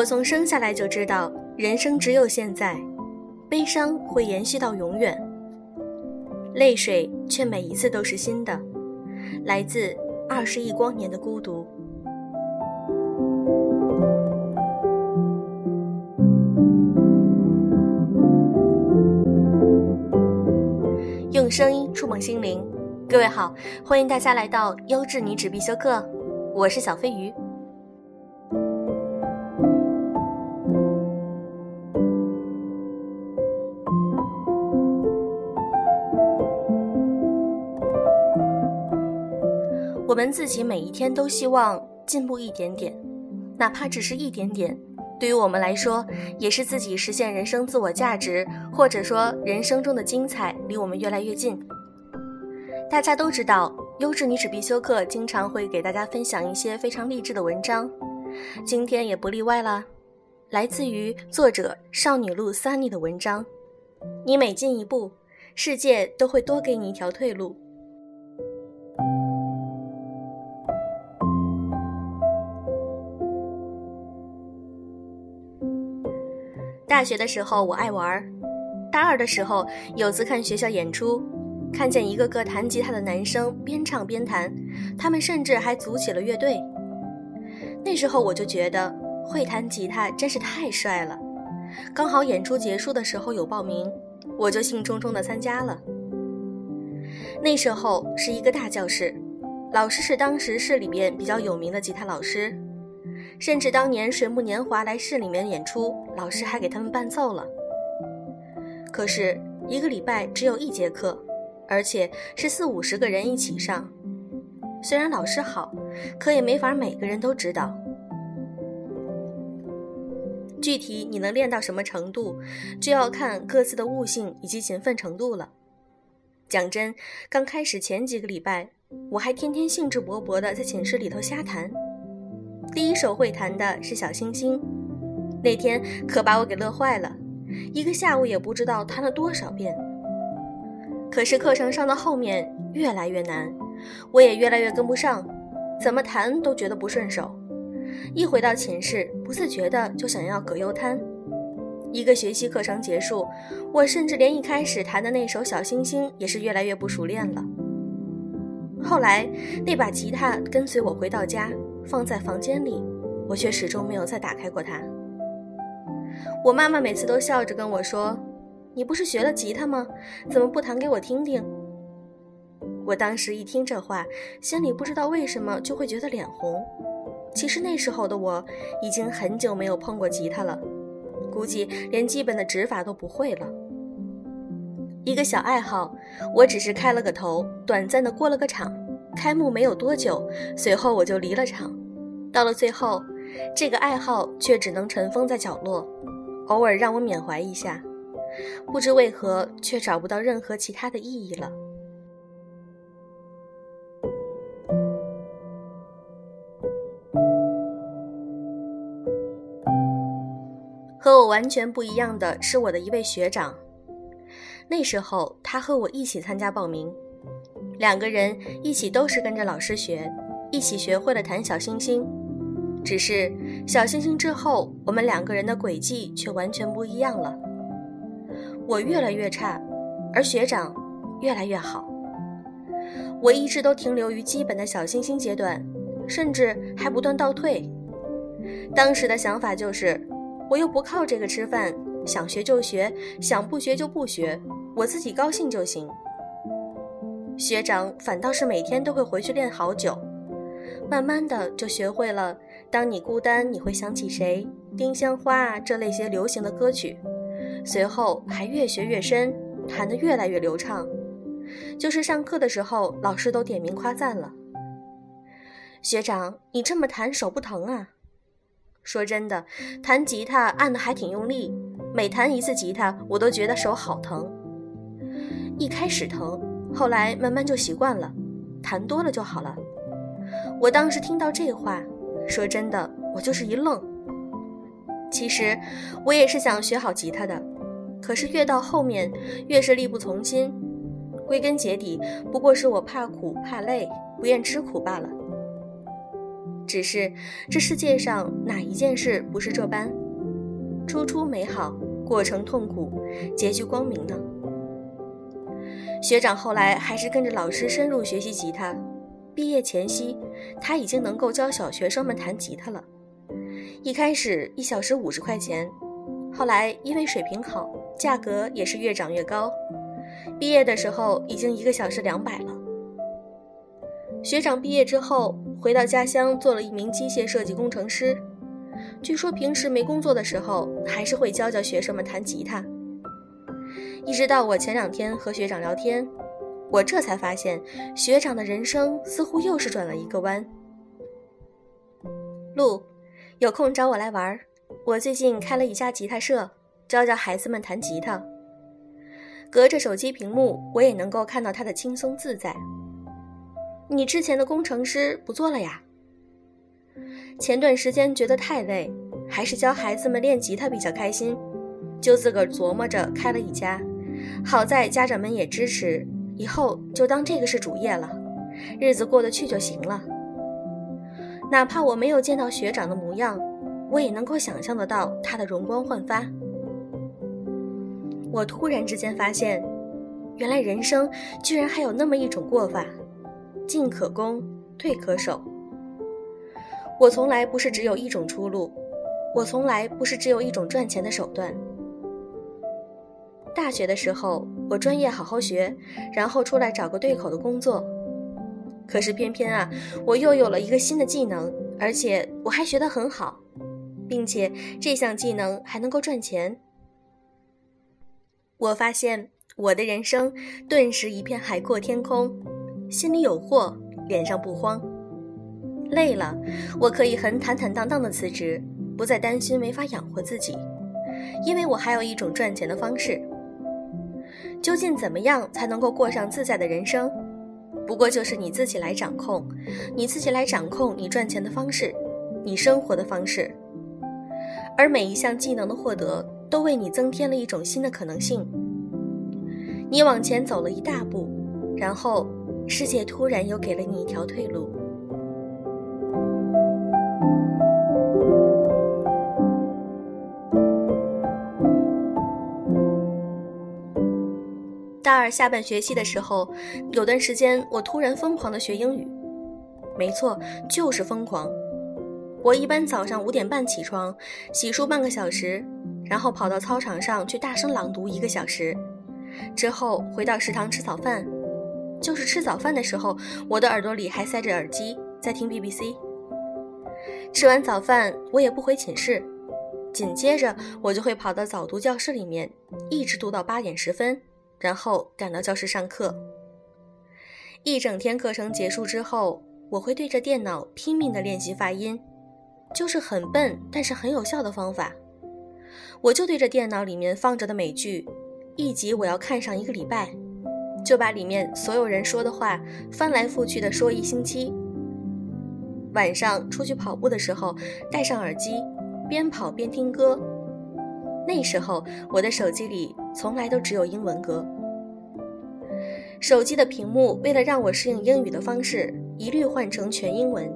我从生下来就知道，人生只有现在，悲伤会延续到永远，泪水却每一次都是新的，来自二十亿光年的孤独。用声音触碰心灵，各位好，欢迎大家来到优质女子必修课，我是小飞鱼。我们自己每一天都希望进步一点点，哪怕只是一点点，对于我们来说，也是自己实现人生自我价值，或者说人生中的精彩离我们越来越近。大家都知道，优质女子必修课经常会给大家分享一些非常励志的文章，今天也不例外啦。来自于作者少女路 Sunny 的文章，你每进一步，世界都会多给你一条退路。大学的时候我爱玩，大二的时候有次看学校演出，看见一个个弹吉他的男生边唱边弹，他们甚至还组起了乐队。那时候我就觉得会弹吉他真是太帅了。刚好演出结束的时候有报名，我就兴冲冲地参加了。那时候是一个大教室，老师是当时市里边比较有名的吉他老师。甚至当年水木年华来市里面演出，老师还给他们伴奏了。可是一个礼拜只有一节课，而且是四五十个人一起上。虽然老师好，可也没法每个人都知道。具体你能练到什么程度，就要看各自的悟性以及勤奋程度了。讲真，刚开始前几个礼拜，我还天天兴致勃勃地在寝室里头瞎弹。第一首会弹的是小星星，那天可把我给乐坏了，一个下午也不知道弹了多少遍。可是课程上到后面越来越难，我也越来越跟不上，怎么弹都觉得不顺手。一回到寝室，不自觉的就想要葛优瘫。一个学期课程结束，我甚至连一开始弹的那首小星星也是越来越不熟练了。后来那把吉他跟随我回到家。放在房间里，我却始终没有再打开过它。我妈妈每次都笑着跟我说：“你不是学了吉他吗？怎么不弹给我听听？”我当时一听这话，心里不知道为什么就会觉得脸红。其实那时候的我已经很久没有碰过吉他了，估计连基本的指法都不会了。一个小爱好，我只是开了个头，短暂的过了个场。开幕没有多久，随后我就离了场。到了最后，这个爱好却只能尘封在角落，偶尔让我缅怀一下。不知为何，却找不到任何其他的意义了。和我完全不一样的是我的一位学长。那时候，他和我一起参加报名。两个人一起都是跟着老师学，一起学会了弹小星星。只是小星星之后，我们两个人的轨迹却完全不一样了。我越来越差，而学长越来越好。我一直都停留于基本的小星星阶段，甚至还不断倒退。当时的想法就是，我又不靠这个吃饭，想学就学，想不学就不学，我自己高兴就行。学长反倒是每天都会回去练好久，慢慢的就学会了。当你孤单，你会想起谁？丁香花这类些流行的歌曲，随后还越学越深，弹得越来越流畅。就是上课的时候，老师都点名夸赞了。学长，你这么弹手不疼啊？说真的，弹吉他按的还挺用力，每弹一次吉他，我都觉得手好疼。一开始疼。后来慢慢就习惯了，弹多了就好了。我当时听到这话，说真的，我就是一愣。其实我也是想学好吉他的，可是越到后面越是力不从心。归根结底，不过是我怕苦怕累，不愿吃苦罢了。只是这世界上哪一件事不是这般？初出美好，过程痛苦，结局光明呢？学长后来还是跟着老师深入学习吉他，毕业前夕，他已经能够教小学生们弹吉他了。一开始一小时五十块钱，后来因为水平好，价格也是越涨越高。毕业的时候已经一个小时两百了。学长毕业之后回到家乡做了一名机械设计工程师，据说平时没工作的时候还是会教教学生们弹吉他。一直到我前两天和学长聊天，我这才发现学长的人生似乎又是转了一个弯。路，有空找我来玩儿，我最近开了一家吉他社，教教孩子们弹吉他。隔着手机屏幕，我也能够看到他的轻松自在。你之前的工程师不做了呀？前段时间觉得太累，还是教孩子们练吉他比较开心，就自个儿琢磨着开了一家。好在家长们也支持，以后就当这个是主业了，日子过得去就行了。哪怕我没有见到学长的模样，我也能够想象得到他的容光焕发。我突然之间发现，原来人生居然还有那么一种过法，进可攻，退可守。我从来不是只有一种出路，我从来不是只有一种赚钱的手段。大学的时候，我专业好好学，然后出来找个对口的工作。可是偏偏啊，我又有了一个新的技能，而且我还学得很好，并且这项技能还能够赚钱。我发现我的人生顿时一片海阔天空，心里有货，脸上不慌。累了，我可以很坦坦荡荡的辞职，不再担心没法养活自己，因为我还有一种赚钱的方式。究竟怎么样才能够过上自在的人生？不过就是你自己来掌控，你自己来掌控你赚钱的方式，你生活的方式。而每一项技能的获得。都为你增添了一种新的可能性。你往前走了一大步，然后世界突然又给了你一条退路。二下半学期的时候，有段时间我突然疯狂的学英语，没错，就是疯狂。我一般早上五点半起床，洗漱半个小时。然后跑到操场上去大声朗读一个小时，之后回到食堂吃早饭。就是吃早饭的时候，我的耳朵里还塞着耳机，在听 BBC。吃完早饭，我也不回寝室，紧接着我就会跑到早读教室里面，一直读到八点十分，然后赶到教室上课。一整天课程结束之后，我会对着电脑拼命地练习发音，就是很笨但是很有效的方法。我就对着电脑里面放着的美剧，一集我要看上一个礼拜，就把里面所有人说的话翻来覆去的说一星期。晚上出去跑步的时候，戴上耳机，边跑边听歌。那时候我的手机里从来都只有英文歌。手机的屏幕为了让我适应英语的方式，一律换成全英文。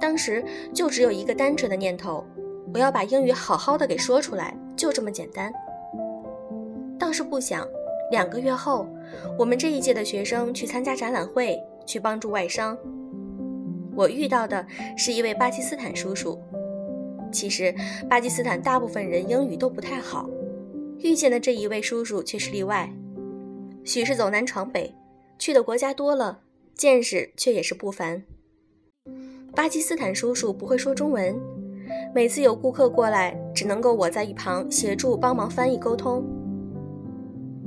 当时就只有一个单纯的念头。我要把英语好好的给说出来，就这么简单。倒是不想，两个月后，我们这一届的学生去参加展览会，去帮助外商。我遇到的是一位巴基斯坦叔叔。其实，巴基斯坦大部分人英语都不太好，遇见的这一位叔叔却是例外。许是走南闯北，去的国家多了，见识却也是不凡。巴基斯坦叔叔不会说中文。每次有顾客过来，只能够我在一旁协助帮忙翻译沟通。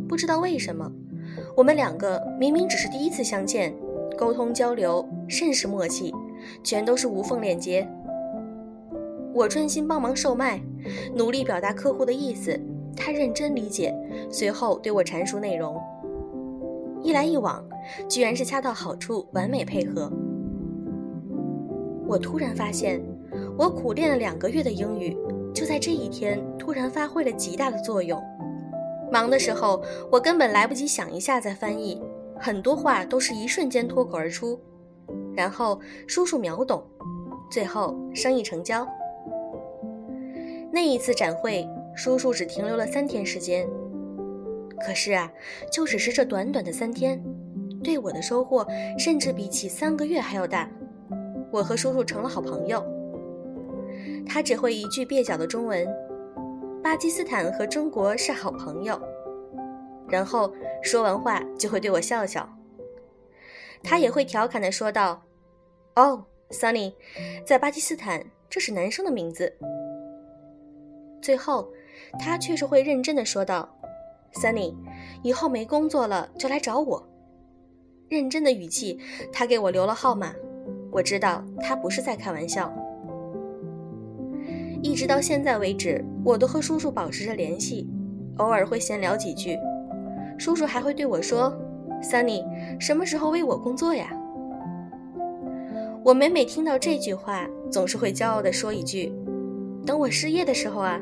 不知道为什么，我们两个明明只是第一次相见，沟通交流甚是默契，全都是无缝链接。我专心帮忙售卖，努力表达客户的意思，他认真理解，随后对我阐述内容。一来一往，居然是恰到好处，完美配合。我突然发现。我苦练了两个月的英语，就在这一天突然发挥了极大的作用。忙的时候，我根本来不及想一下再翻译，很多话都是一瞬间脱口而出。然后叔叔秒懂，最后生意成交。那一次展会，叔叔只停留了三天时间。可是啊，就只是这短短的三天，对我的收获甚至比起三个月还要大。我和叔叔成了好朋友。他只会一句蹩脚的中文：“巴基斯坦和中国是好朋友。”然后说完话就会对我笑笑。他也会调侃地说道：“哦，Sunny，在巴基斯坦这是男生的名字。”最后，他却是会认真的说道。Sunny，以后没工作了就来找我。认真的语气，他给我留了号码。我知道他不是在开玩笑。一直到现在为止，我都和叔叔保持着联系，偶尔会闲聊几句。叔叔还会对我说：“Sunny，什么时候为我工作呀？”我每每听到这句话，总是会骄傲地说一句：“等我失业的时候啊。”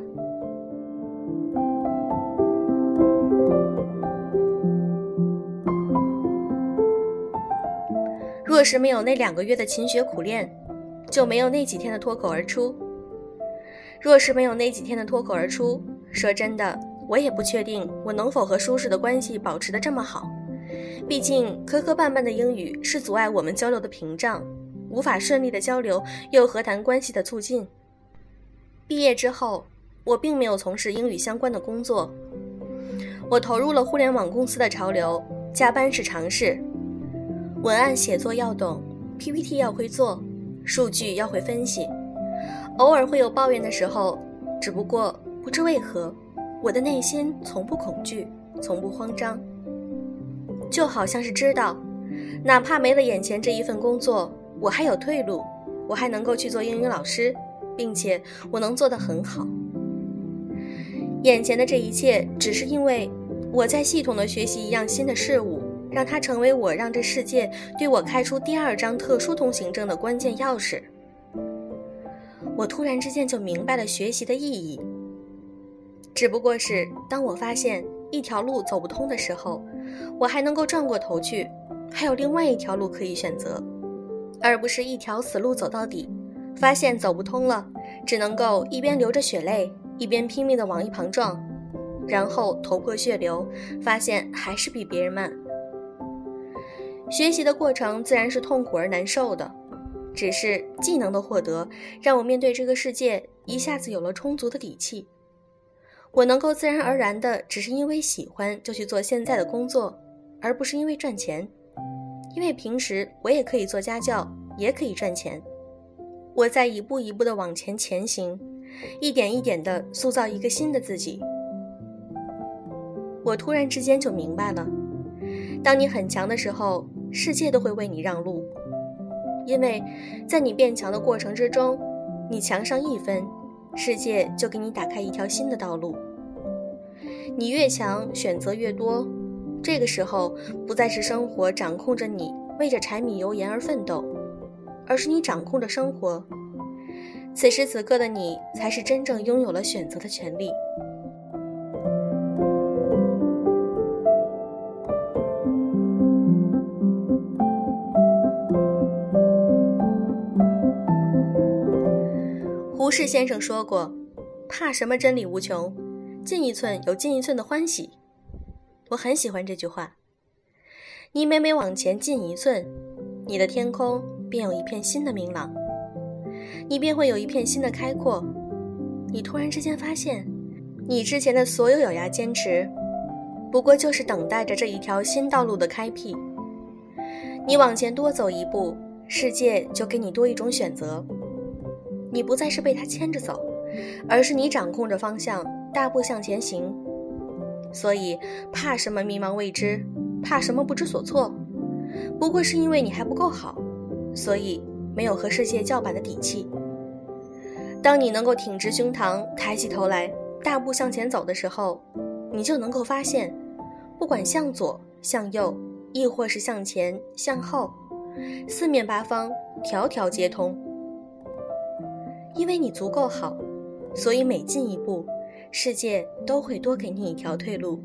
若是没有那两个月的勤学苦练，就没有那几天的脱口而出。若是没有那几天的脱口而出，说真的，我也不确定我能否和叔叔的关系保持得这么好。毕竟磕磕绊绊的英语是阻碍我们交流的屏障，无法顺利的交流，又何谈关系的促进？毕业之后，我并没有从事英语相关的工作，我投入了互联网公司的潮流，加班是常事。文案写作要懂，PPT 要会做，数据要会分析，偶尔会有抱怨的时候，只不过不知为何，我的内心从不恐惧，从不慌张，就好像是知道，哪怕没了眼前这一份工作，我还有退路，我还能够去做英语老师，并且我能做得很好。眼前的这一切，只是因为我在系统的学习一样新的事物。让它成为我让这世界对我开出第二张特殊通行证的关键钥匙。我突然之间就明白了学习的意义。只不过是当我发现一条路走不通的时候，我还能够转过头去，还有另外一条路可以选择，而不是一条死路走到底。发现走不通了，只能够一边流着血泪，一边拼命的往一旁撞，然后头破血流，发现还是比别人慢。学习的过程自然是痛苦而难受的，只是技能的获得让我面对这个世界一下子有了充足的底气。我能够自然而然的，只是因为喜欢就去做现在的工作，而不是因为赚钱。因为平时我也可以做家教，也可以赚钱。我在一步一步的往前前行，一点一点的塑造一个新的自己。我突然之间就明白了，当你很强的时候。世界都会为你让路，因为在你变强的过程之中，你强上一分，世界就给你打开一条新的道路。你越强，选择越多，这个时候不再是生活掌控着你，为着柴米油盐而奋斗，而是你掌控着生活。此时此刻的你，才是真正拥有了选择的权利。适先生说过：“怕什么？真理无穷，进一寸有进一寸的欢喜。”我很喜欢这句话。你每每往前进一寸，你的天空便有一片新的明朗，你便会有一片新的开阔。你突然之间发现，你之前的所有咬牙坚持，不过就是等待着这一条新道路的开辟。你往前多走一步，世界就给你多一种选择。你不再是被他牵着走，而是你掌控着方向，大步向前行。所以，怕什么迷茫未知，怕什么不知所措？不过是因为你还不够好，所以没有和世界叫板的底气。当你能够挺直胸膛，抬起头来，大步向前走的时候，你就能够发现，不管向左、向右，亦或是向前、向后，四面八方，条条皆通。因为你足够好所以每进一步世界都会多给你一条退路。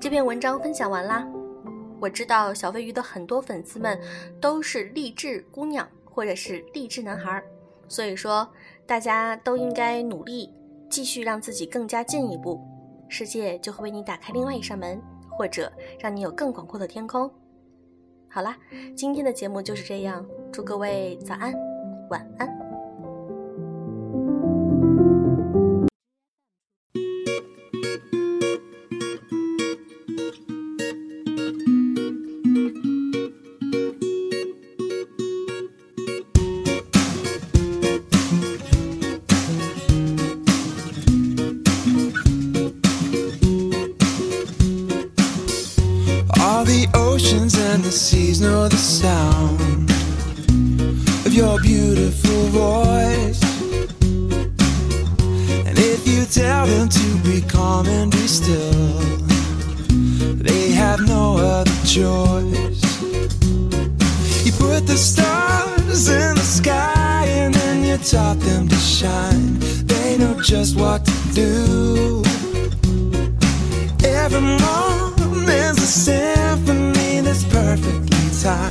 这篇文章分享完啦我知道小飞鱼的很多粉丝们都是励志姑娘或者是励志男孩所以说大家都应该努力继续让自己更加进一步，世界就会为你打开另外一扇门，或者让你有更广阔的天空。好啦，今天的节目就是这样，祝各位早安，晚安。The seas know the sound of your beautiful voice. And if you tell them to be calm and be still, they have no other choice. You put the stars in the sky and then you taught them to shine. They know just what to do. Every morning's symphony is time.